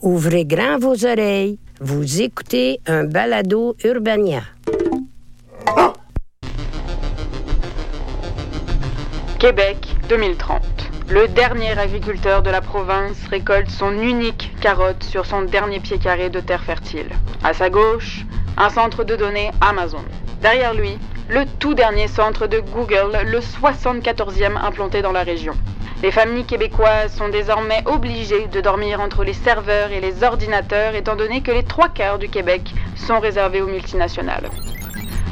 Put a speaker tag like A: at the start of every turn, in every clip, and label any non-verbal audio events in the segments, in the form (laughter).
A: Ouvrez grand vos oreilles. Vous écoutez un balado Urbania.
B: Québec 2030. Le dernier agriculteur de la province récolte son unique carotte sur son dernier pied carré de terre fertile. À sa gauche, un centre de données Amazon. Derrière lui, le tout dernier centre de Google, le 74e implanté dans la région. Les familles québécoises sont désormais obligées de dormir entre les serveurs et les ordinateurs étant donné que les trois quarts du Québec sont réservés aux multinationales.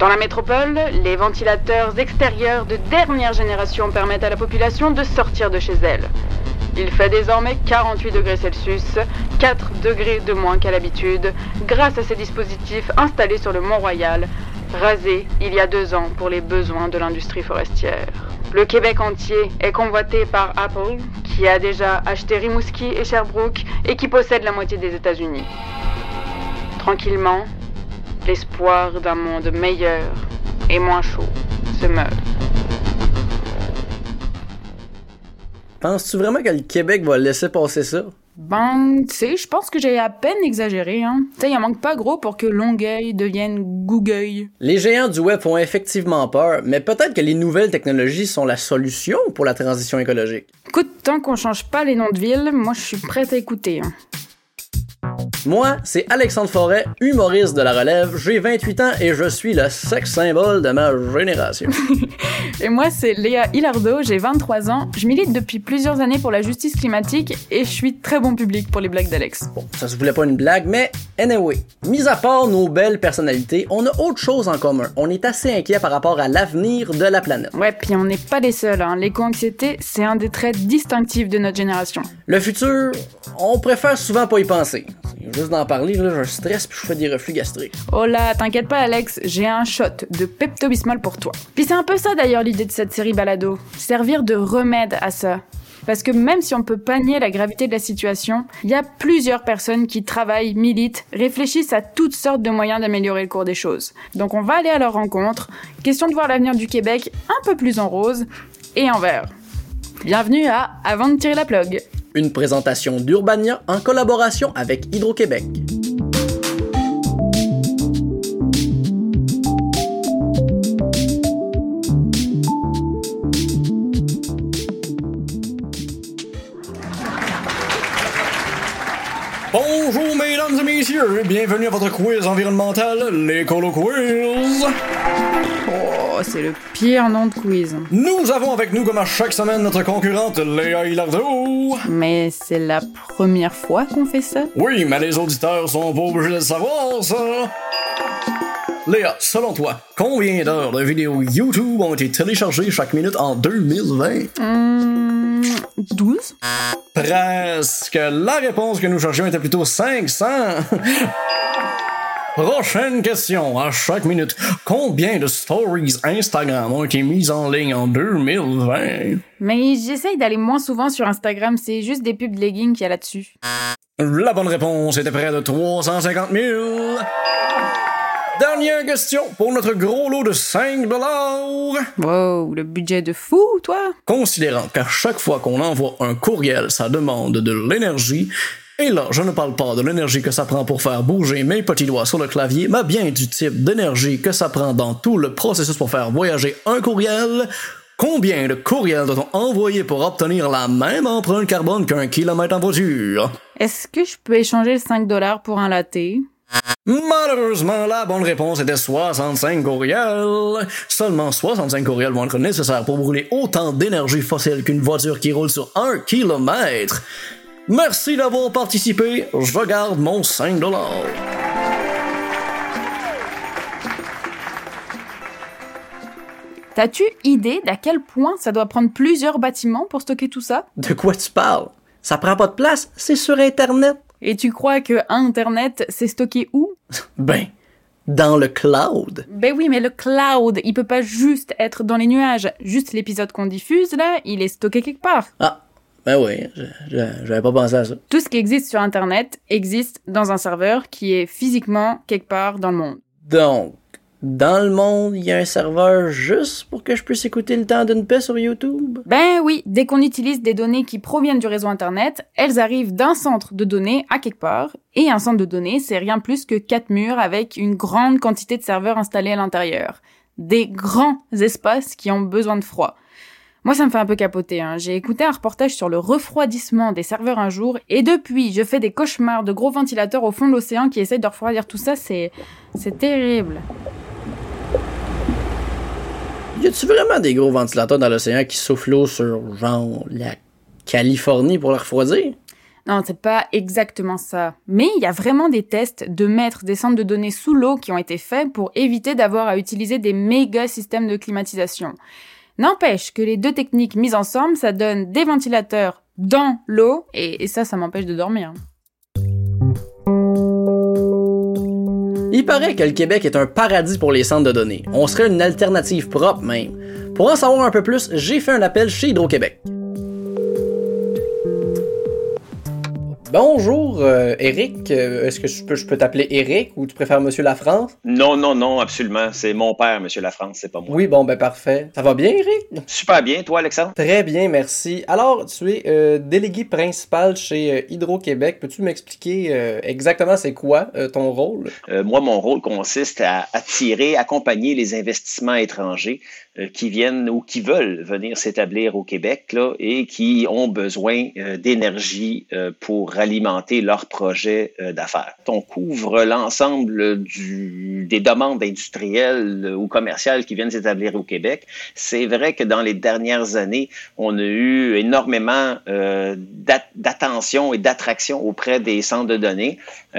B: Dans la métropole, les ventilateurs extérieurs de dernière génération permettent à la population de sortir de chez elle. Il fait désormais 48 degrés Celsius, 4 degrés de moins qu'à l'habitude, grâce à ces dispositifs installés sur le Mont-Royal, rasés il y a deux ans pour les besoins de l'industrie forestière. Le Québec entier est convoité par Apple, qui a déjà acheté Rimouski et Sherbrooke et qui possède la moitié des États-Unis. Tranquillement, l'espoir d'un monde meilleur et moins chaud se meurt.
C: Penses-tu vraiment que le Québec va laisser passer ça?
D: Ben, tu sais, je pense que j'ai à peine exagéré, hein. Tu sais, il en manque pas gros pour que Longueuil devienne Googueuil.
C: Les géants du web font effectivement peur, mais peut-être que les nouvelles technologies sont la solution pour la transition écologique.
D: Écoute, tant qu'on change pas les noms de villes, moi je suis prête à écouter. Hein.
C: Moi, c'est Alexandre Forêt, humoriste de la relève. J'ai 28 ans et je suis le sex symbole de ma génération. (laughs)
D: et moi, c'est Léa Hilardo, j'ai 23 ans. Je milite depuis plusieurs années pour la justice climatique et je suis très bon public pour les blagues d'Alex.
C: Bon, ça se voulait pas une blague, mais anyway, mis à part nos belles personnalités, on a autre chose en commun. On est assez inquiet par rapport à l'avenir de la planète.
D: Ouais, puis on n'est pas les seuls. Hein. L'éco-anxiété, c'est un des traits distinctifs de notre génération.
C: Le futur, on préfère souvent pas y penser. Juste d'en parler, là, je stresse puis je fais des reflux gastriques.
D: Oh là, t'inquiète pas Alex, j'ai un shot de Pepto-Bismol pour toi. Puis c'est un peu ça d'ailleurs l'idée de cette série balado, servir de remède à ça. Parce que même si on peut pas nier la gravité de la situation, il y a plusieurs personnes qui travaillent, militent, réfléchissent à toutes sortes de moyens d'améliorer le cours des choses. Donc on va aller à leur rencontre. Question de voir l'avenir du Québec un peu plus en rose et en vert. Bienvenue à Avant de tirer la plug.
C: Une présentation d'Urbania en collaboration avec Hydro-Québec. Messieurs, bienvenue à votre quiz environnemental, l'écolo quiz.
D: Oh, c'est le pire nom de quiz.
C: Nous avons avec nous comme à chaque semaine notre concurrente Léa Hilardo.
D: Mais c'est la première fois qu'on fait ça?
C: Oui, mais les auditeurs sont pas obligés de savoir, ça. Léa, selon toi, combien d'heures de vidéos YouTube ont été téléchargées chaque minute en 2020?
D: Hum, 12?
C: Presque. La réponse que nous cherchions était plutôt 500. (laughs) Prochaine question, à chaque minute. Combien de stories Instagram ont été mises en ligne en 2020?
D: Mais j'essaye d'aller moins souvent sur Instagram, c'est juste des pubs de leggings qu'il y a là-dessus.
C: La bonne réponse était près de 350 000. Dernière question pour notre gros lot de 5
D: Wow, le budget de fou, toi!
C: Considérant qu'à chaque fois qu'on envoie un courriel, ça demande de l'énergie, et là, je ne parle pas de l'énergie que ça prend pour faire bouger mes petits doigts sur le clavier, mais bien du type d'énergie que ça prend dans tout le processus pour faire voyager un courriel. Combien de courriels doit-on envoyer pour obtenir la même empreinte carbone qu'un kilomètre en voiture?
D: Est-ce que je peux échanger le 5 dollars pour un latte?
C: Malheureusement, la bonne réponse était 65 courriels. Seulement 65 courriels vont être nécessaires pour brûler autant d'énergie fossile qu'une voiture qui roule sur un kilomètre. Merci d'avoir participé. Je garde mon 5 dollars.
D: T'as-tu idée d'à quel point ça doit prendre plusieurs bâtiments pour stocker tout ça?
C: De quoi tu parles? Ça prend pas de place, c'est sur Internet.
D: Et tu crois que Internet, c'est stocké où?
C: Ben, dans le cloud.
D: Ben oui, mais le cloud, il peut pas juste être dans les nuages. Juste l'épisode qu'on diffuse, là, il est stocké quelque part.
C: Ah, ben oui, j'avais pas pensé à ça.
D: Tout ce qui existe sur Internet existe dans un serveur qui est physiquement quelque part dans le monde.
C: Donc, dans le monde, il y a un serveur juste pour que je puisse écouter le temps d'une paix sur YouTube?
D: Ben oui, dès qu'on utilise des données qui proviennent du réseau Internet, elles arrivent d'un centre de données à quelque part, et un centre de données, c'est rien plus que quatre murs avec une grande quantité de serveurs installés à l'intérieur. Des grands espaces qui ont besoin de froid. Moi, ça me fait un peu capoter. Hein. J'ai écouté un reportage sur le refroidissement des serveurs un jour, et depuis, je fais des cauchemars de gros ventilateurs au fond de l'océan qui essayent de refroidir tout ça. C'est, c'est terrible.
C: Y a-tu vraiment des gros ventilateurs dans l'océan qui soufflent l'eau sur, genre, la Californie pour la refroidir?
D: Non, c'est pas exactement ça. Mais il y a vraiment des tests de mettre des centres de données sous l'eau qui ont été faits pour éviter d'avoir à utiliser des méga systèmes de climatisation. N'empêche que les deux techniques mises ensemble, ça donne des ventilateurs dans l'eau, et, et ça, ça m'empêche de dormir.
C: Il paraît que le Québec est un paradis pour les centres de données. On serait une alternative propre même. Pour en savoir un peu plus, j'ai fait un appel chez Hydro-Québec. Bonjour, euh, Eric. Euh, Est-ce que je peux, je peux t'appeler Eric ou tu préfères Monsieur Lafrance?
E: Non, non, non, absolument. C'est mon père, Monsieur Lafrance, c'est pas moi.
C: Oui, bon, ben parfait. Ça va bien, Eric?
E: Super bien, toi, Alexandre?
C: Très bien, merci. Alors, tu es euh, délégué principal chez euh, Hydro-Québec. Peux-tu m'expliquer euh, exactement c'est quoi ton rôle?
E: Moi, mon rôle consiste à attirer, accompagner les investissements étrangers qui viennent ou qui veulent venir s'établir au Québec là, et qui ont besoin d'énergie pour alimenter leurs projets euh, d'affaires. On couvre l'ensemble des demandes industrielles euh, ou commerciales qui viennent s'établir au Québec. C'est vrai que dans les dernières années, on a eu énormément euh, d'at- d'attention et d'attraction auprès des centres de données.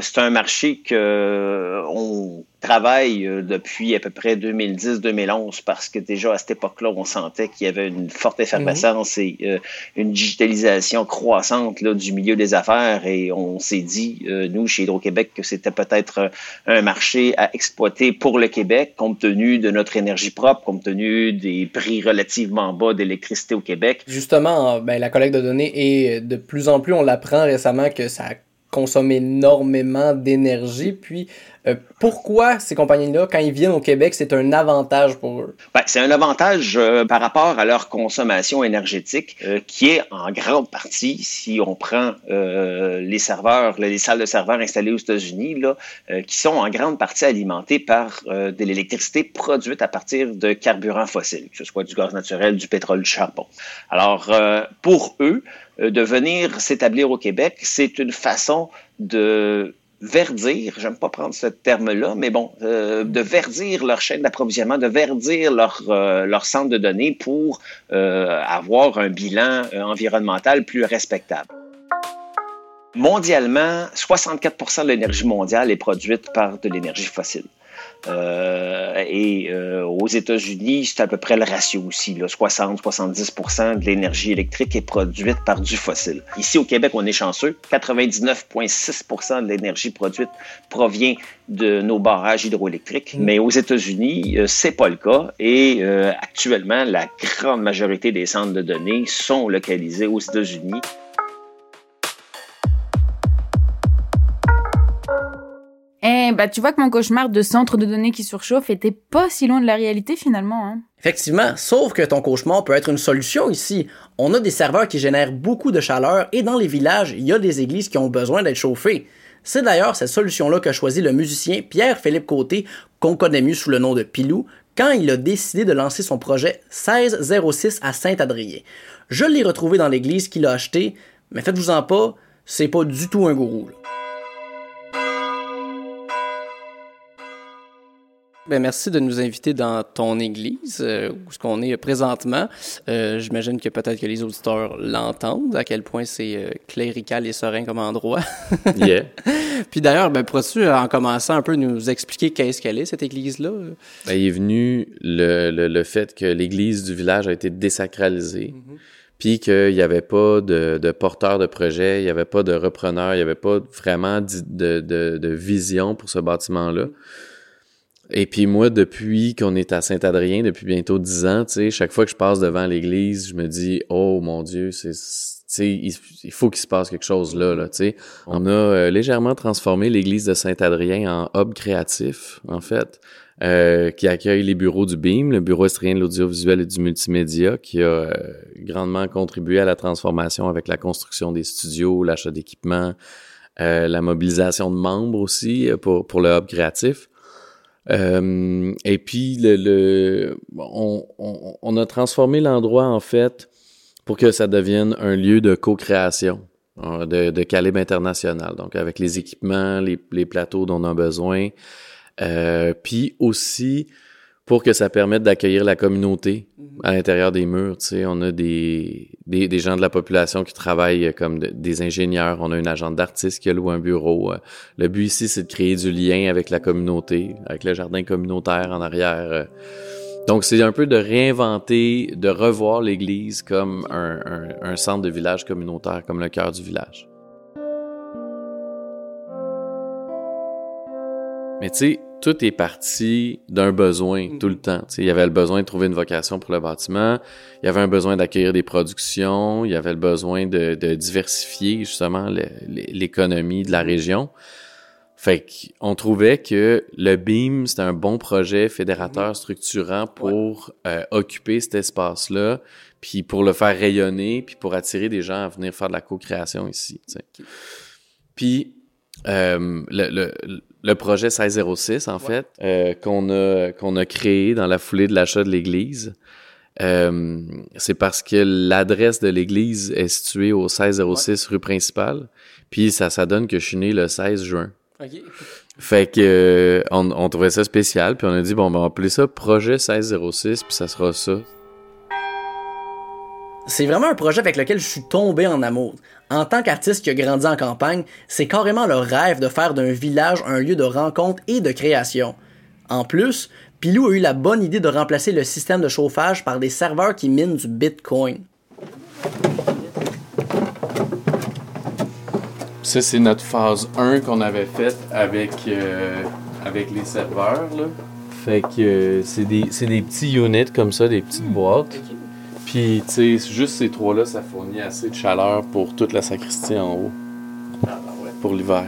E: C'est un marché que on travaille euh, depuis à peu près 2010-2011 parce que déjà à cette époque-là, on sentait qu'il y avait une forte effervescence et euh, une digitalisation croissante là, du milieu des affaires et on s'est dit, euh, nous, chez Hydro-Québec, que c'était peut-être euh, un marché à exploiter pour le Québec compte tenu de notre énergie propre, compte tenu des prix relativement bas d'électricité au Québec.
C: Justement, ben, la collecte de données est de plus en plus, on l'apprend récemment que ça consomme énormément d'énergie. Puis, euh, pourquoi ces compagnies-là, quand ils viennent au Québec, c'est un avantage pour eux?
E: Ben, c'est un avantage euh, par rapport à leur consommation énergétique euh, qui est en grande partie, si on prend les serveurs, les salles de serveurs installées aux États-Unis, qui sont en grande partie alimentées par de l'électricité produite à partir de carburants fossiles, que ce soit du gaz naturel, du pétrole, du charbon. Alors, pour eux, de venir s'établir au Québec, c'est une façon de verdir, j'aime pas prendre ce terme-là, mais bon, euh, de verdir leur chaîne d'approvisionnement, de verdir leur, euh, leur centre de données pour euh, avoir un bilan euh, environnemental plus respectable. Mondialement, 64% de l'énergie mondiale est produite par de l'énergie fossile. Euh, et euh, aux États-Unis, c'est à peu près le ratio aussi. 60-70% de l'énergie électrique est produite par du fossile. Ici au Québec, on est chanceux. 99,6% de l'énergie produite provient de nos barrages hydroélectriques. Mais aux États-Unis, euh, c'est pas le cas. Et euh, actuellement, la grande majorité des centres de données sont localisés aux États-Unis.
D: Eh, bah, tu vois que mon cauchemar de centre de données qui surchauffe était pas si loin de la réalité finalement, hein.
C: Effectivement, sauf que ton cauchemar peut être une solution ici. On a des serveurs qui génèrent beaucoup de chaleur et dans les villages, il y a des églises qui ont besoin d'être chauffées. C'est d'ailleurs cette solution-là qu'a choisi le musicien Pierre-Philippe Côté, qu'on connaît mieux sous le nom de Pilou, quand il a décidé de lancer son projet 1606 à Saint-Adrien. Je l'ai retrouvé dans l'église qu'il a acheté, mais faites-vous-en pas, c'est pas du tout un gourou. Ben, merci de nous inviter dans ton église, euh, où ce qu'on est présentement. Euh, J'imagine que peut-être que les auditeurs l'entendent, à quel point c'est euh, clérical et serein comme endroit. (laughs)
F: Yeah.
C: Puis d'ailleurs, ben, pourrais-tu, en commençant un peu, nous expliquer qu'est-ce qu'elle est, cette église-là?
F: Ben, il est venu le, le, le fait que l'église du village a été désacralisée, puis qu'il n'y avait pas de, de porteur de projet, il n'y avait pas de repreneur, il n'y avait pas vraiment de, de, de vision pour ce bâtiment-là. Et puis moi, depuis qu'on est à Saint-Adrien, depuis bientôt dix ans, tu sais, chaque fois que je passe devant l'église, je me dis, oh mon Dieu, c'est il, il, faut qu'il se passe quelque chose là. là sais. On a euh, légèrement transformé l'église de Saint-Adrien en hub créatif, en fait. Euh, qui accueille les bureaux du BIM, le Bureau australien de l'audiovisuel et du multimédia, qui a euh, grandement contribué à la transformation avec la construction des studios, l'achat d'équipements, euh, la mobilisation de membres aussi pour, pour le hub créatif. Et puis, le, le on, on, on, a transformé l'endroit, en fait, pour que ça devienne un lieu de co-création. De, de, calibre international, donc avec les équipements, les, les plateaux dont on a besoin, euh, puis aussi pour que ça permette d'accueillir la communauté à l'intérieur des murs. On a des, gens de la population qui travaillent comme des ingénieurs. On a une agente d'artiste qui a loué un bureau. Euh, le but ici, c'est de créer du lien avec la communauté, avec le jardin communautaire en arrière. Euh. Donc, c'est un peu de réinventer, de revoir l'Église comme un, centre de village communautaire, comme le cœur du village. Mais tout est parti d'un besoin mm. tout le temps. il y avait le besoin de trouver une vocation pour le bâtiment, il y avait un besoin d'accueillir des productions, il y avait le besoin de, diversifier justement l'économie de la région. Fait qu'on trouvait que le BIM, c'était un bon projet fédérateur mm-hmm. structurant pour euh, occuper cet espace-là, puis pour le faire rayonner, puis pour attirer des gens à venir faire de la co-création ici. Puis euh, le, le projet 1606, en fait, euh, qu'on a, qu'on a créé dans la foulée de l'achat de l'église. Euh, c'est parce que l'adresse de l'église est située au 1606 rue principale. Puis ça, ça donne que je suis né le 16 juin. Fait que euh, on, on, trouvait ça spécial, puis on a dit bon, ben, on va appeler ça projet 1606, puis ça sera ça.
C: C'est vraiment un projet avec lequel je suis tombé en amour. En tant qu'artiste qui a grandi en campagne, c'est carrément le rêve de faire d'un village un lieu de rencontre et de création. En plus, Pilou a eu la bonne idée de remplacer le système de chauffage par des serveurs qui minent du Bitcoin.
F: Ça, c'est notre phase 1 qu'on avait faite avec, euh, avec les serveurs. Là. Fait que euh, c'est des, des, petits units comme ça, des petites boîtes. Puis, tu sais, juste ces trois-là, ça fournit assez de chaleur pour toute la sacristie en haut. Ah, ben pour l'hiver.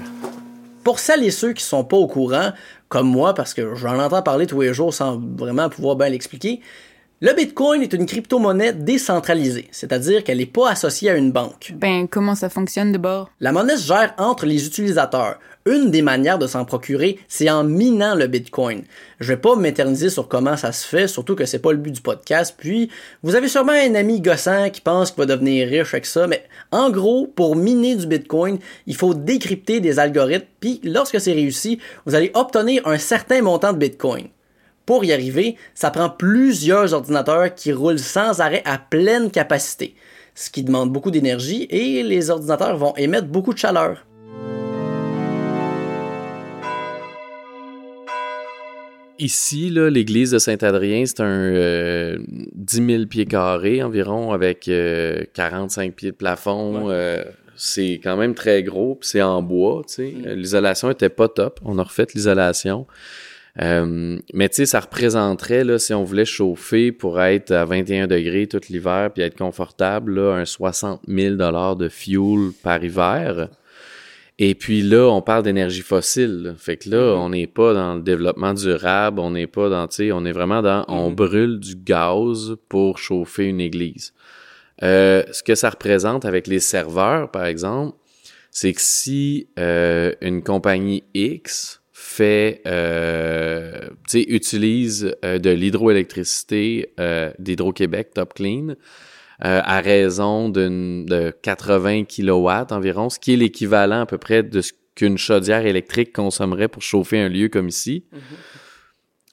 C: Pour celles et ceux qui sont pas au courant, comme moi, parce que j'en entends parler tous les jours sans vraiment pouvoir bien l'expliquer, le Bitcoin est une crypto-monnaie décentralisée, c'est-à-dire qu'elle n'est pas associée à une banque.
D: Ben, comment ça fonctionne de bord?
C: La monnaie se gère entre les utilisateurs. Une des manières de s'en procurer, c'est en minant le Bitcoin. Je vais pas m'éterniser sur comment ça se fait, surtout que c'est pas le but du podcast. Puis, vous avez sûrement un ami gossant qui pense qu'il va devenir riche avec ça, mais en gros, pour miner du Bitcoin, il faut décrypter des algorithmes, puis lorsque c'est réussi, vous allez obtenir un certain montant de Bitcoin. Pour y arriver, ça prend plusieurs ordinateurs qui roulent sans arrêt à pleine capacité, ce qui demande beaucoup d'énergie et les ordinateurs vont émettre beaucoup de chaleur.
F: Ici, l'église de Saint-Adrien, c'est un 10 euh, 000 pieds carrés environ, avec 45 euh, pieds de plafond. Euh, c'est quand même très gros, c'est en bois. Mm. L'isolation était pas top. On a refait l'isolation. Euh, mais tu sais, ça représenterait, là, si on voulait chauffer pour être à 21 degrés tout l'hiver puis être confortable, là, un 60 000 de fuel par hiver. Et puis là, on parle d'énergie fossile. Fait que là, mm-hmm. on n'est pas dans le développement durable, on n'est pas dans, tu sais, on est vraiment dans, on mm-hmm. brûle du gaz pour chauffer une église. Euh, ce que ça représente avec les serveurs, par exemple, c'est que si euh, une compagnie X fait, euh, utilise euh, de l'hydroélectricité euh, d'Hydro-Québec Top Clean euh, à raison de 80 kW environ, ce qui est l'équivalent à peu près de ce qu'une chaudière électrique consommerait pour chauffer un lieu comme ici.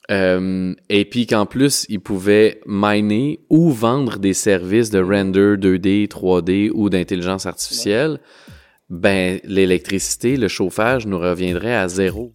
F: Mm-hmm. et puis qu'en plus, ils pouvaient miner ou vendre des services de render 2D, 3D ou d'intelligence artificielle. Ben, l'électricité, le chauffage nous reviendrait à zéro.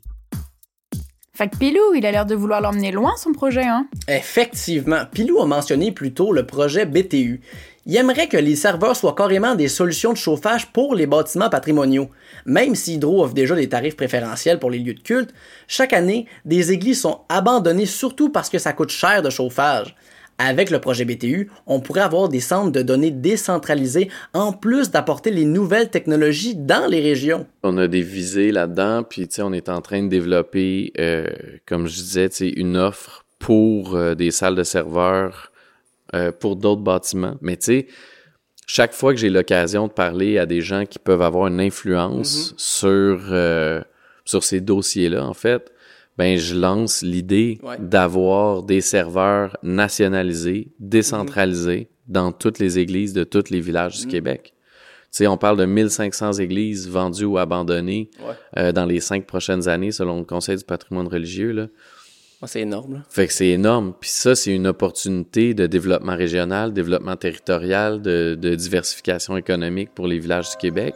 D: Fait que Pilou, il a l'air de vouloir l'emmener loin, son projet, hein?
C: Effectivement. Pilou a mentionné plus tôt le projet BTU. Il aimerait que les serveurs soient carrément des solutions de chauffage pour les bâtiments patrimoniaux. Même si Hydro offre déjà des tarifs préférentiels pour les lieux de culte, chaque année, des églises sont abandonnées surtout parce que ça coûte cher de chauffage. Avec le projet BTU, on pourrait avoir des centres de données décentralisés en plus d'apporter les nouvelles technologies dans les régions.
F: On a des visées là-dedans, puis on est en train de développer, euh, comme je disais, une offre pour euh, des salles de serveurs, euh, pour d'autres bâtiments. Mais tu sais, chaque fois que j'ai l'occasion de parler à des gens qui peuvent avoir une influence mm-hmm. sur, sur ces dossiers-là, en fait, ben je lance l'idée d'avoir des serveurs nationalisés, décentralisés dans toutes les églises de tous les villages du mhm. Québec. Tu sais, on parle de 1500 églises vendues ou abandonnées euh, dans les cinq prochaines années, selon le Conseil du patrimoine religieux. Là.
C: c'est énorme. Là.
F: Fait que c'est énorme. Puis ça, c'est une opportunité de développement régional, développement territorial, de, de diversification économique pour les villages du Québec.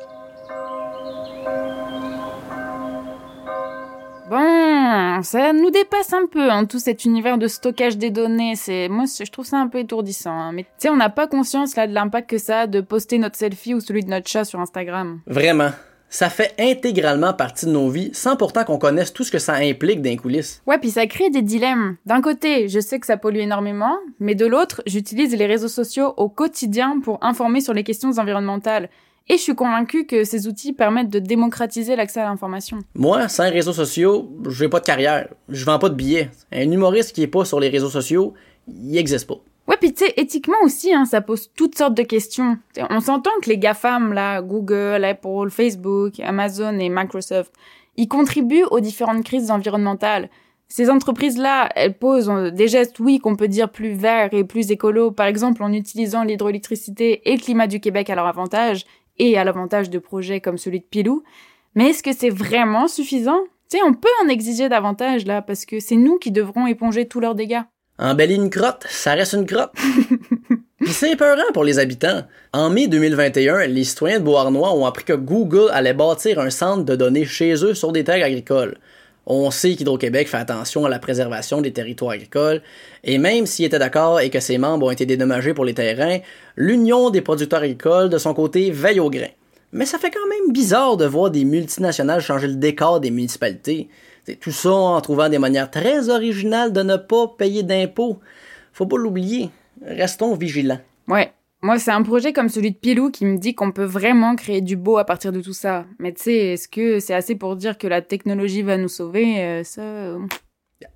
D: Ça nous dépasse un peu, hein, tout cet univers de stockage des données. C'est moi, je trouve ça un peu étourdissant. Hein. Mais tu sais, on n'a pas conscience là de l'impact que ça a de poster notre selfie ou celui de notre chat sur Instagram.
C: Vraiment. Ça fait intégralement partie de nos vies, sans pourtant qu'on connaisse tout ce que ça implique d'un coulisses.
D: Ouais, puis ça crée des dilemmes. D'un côté, je sais que ça pollue énormément, mais de l'autre, j'utilise les réseaux sociaux au quotidien pour informer sur les questions environnementales. Et je suis convaincu que ces outils permettent de démocratiser l'accès à l'information.
C: Moi, sans réseaux sociaux, je n'ai pas de carrière. Je vends pas de billets. Un humoriste qui est pas sur les réseaux sociaux, il n'existe pas.
D: Ouais, puis tu sais, éthiquement aussi, hein, ça pose toutes sortes de questions. on s'entend que les GAFAM, là, Google, Apple, Facebook, Amazon et Microsoft, ils contribuent aux différentes crises environnementales. Ces entreprises-là, elles posent euh, des gestes, oui, qu'on peut dire plus verts et plus écolos, par exemple en utilisant l'hydroélectricité et le climat du Québec à leur avantage, et à l'avantage de projets comme celui de Pilou. Mais est-ce que c'est vraiment suffisant? Tu sais, on peut en exiger davantage là, parce que c'est nous qui devrons éponger tous leurs dégâts.
C: Embellir une crotte, ça reste une crotte. (laughs) Puis c'est épeurant pour les habitants. En mai 2021, les citoyens de Beauharnois ont appris que Google allait bâtir un centre de données chez eux sur des terres agricoles. On sait qu'Hydro-Québec fait attention à la préservation des territoires agricoles, et même s'il était d'accord et que ses membres ont été dédommagés pour les terrains, l'Union des producteurs agricoles, de son côté, veille au grain. Mais ça fait quand même bizarre de voir des multinationales changer le décor des municipalités. tout ça en trouvant des manières très originales de ne pas payer d'impôts. Faut pas l'oublier. Restons vigilants.
D: Ouais, moi, c'est un projet comme celui de Pilou qui me dit qu'on peut vraiment créer du beau à partir de tout ça. Mais tu sais, est-ce que c'est assez pour dire que la technologie va nous sauver euh, Ça. Euh,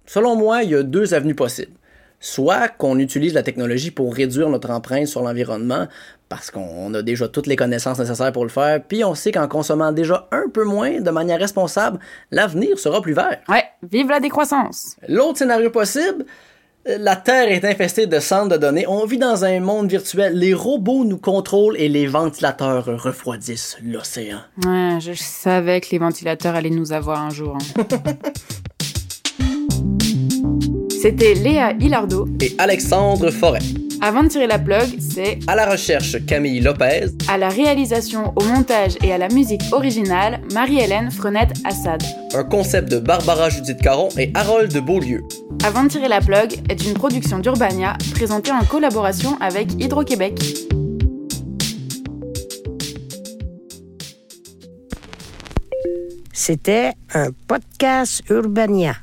C: Selon moi, il y a deux avenues possibles. Soit qu'on utilise la technologie pour réduire notre empreinte sur l'environnement, parce qu'on a déjà toutes les connaissances nécessaires pour le faire, puis on sait qu'en consommant déjà un peu moins de manière responsable, l'avenir sera plus vert.
D: Ouais, vive la décroissance.
C: L'autre scénario possible, la Terre est infestée de centres de données. On vit dans un monde virtuel. Les robots nous contrôlent et les ventilateurs refroidissent l'océan.
D: Ouais, je savais que les ventilateurs allaient nous avoir un jour. Hein. C'était Léa Hilardo
C: et Alexandre Forêt.
D: Avant de tirer la plug, c'est
C: à la recherche Camille Lopez,
D: à la réalisation, au montage et à la musique originale Marie-Hélène Frenette Assad.
C: Un concept de Barbara Judith Caron et Harold de Beaulieu.
D: Avant de tirer la plug est une production d'Urbania présentée en collaboration avec Hydro-Québec.
A: C'était un podcast Urbania.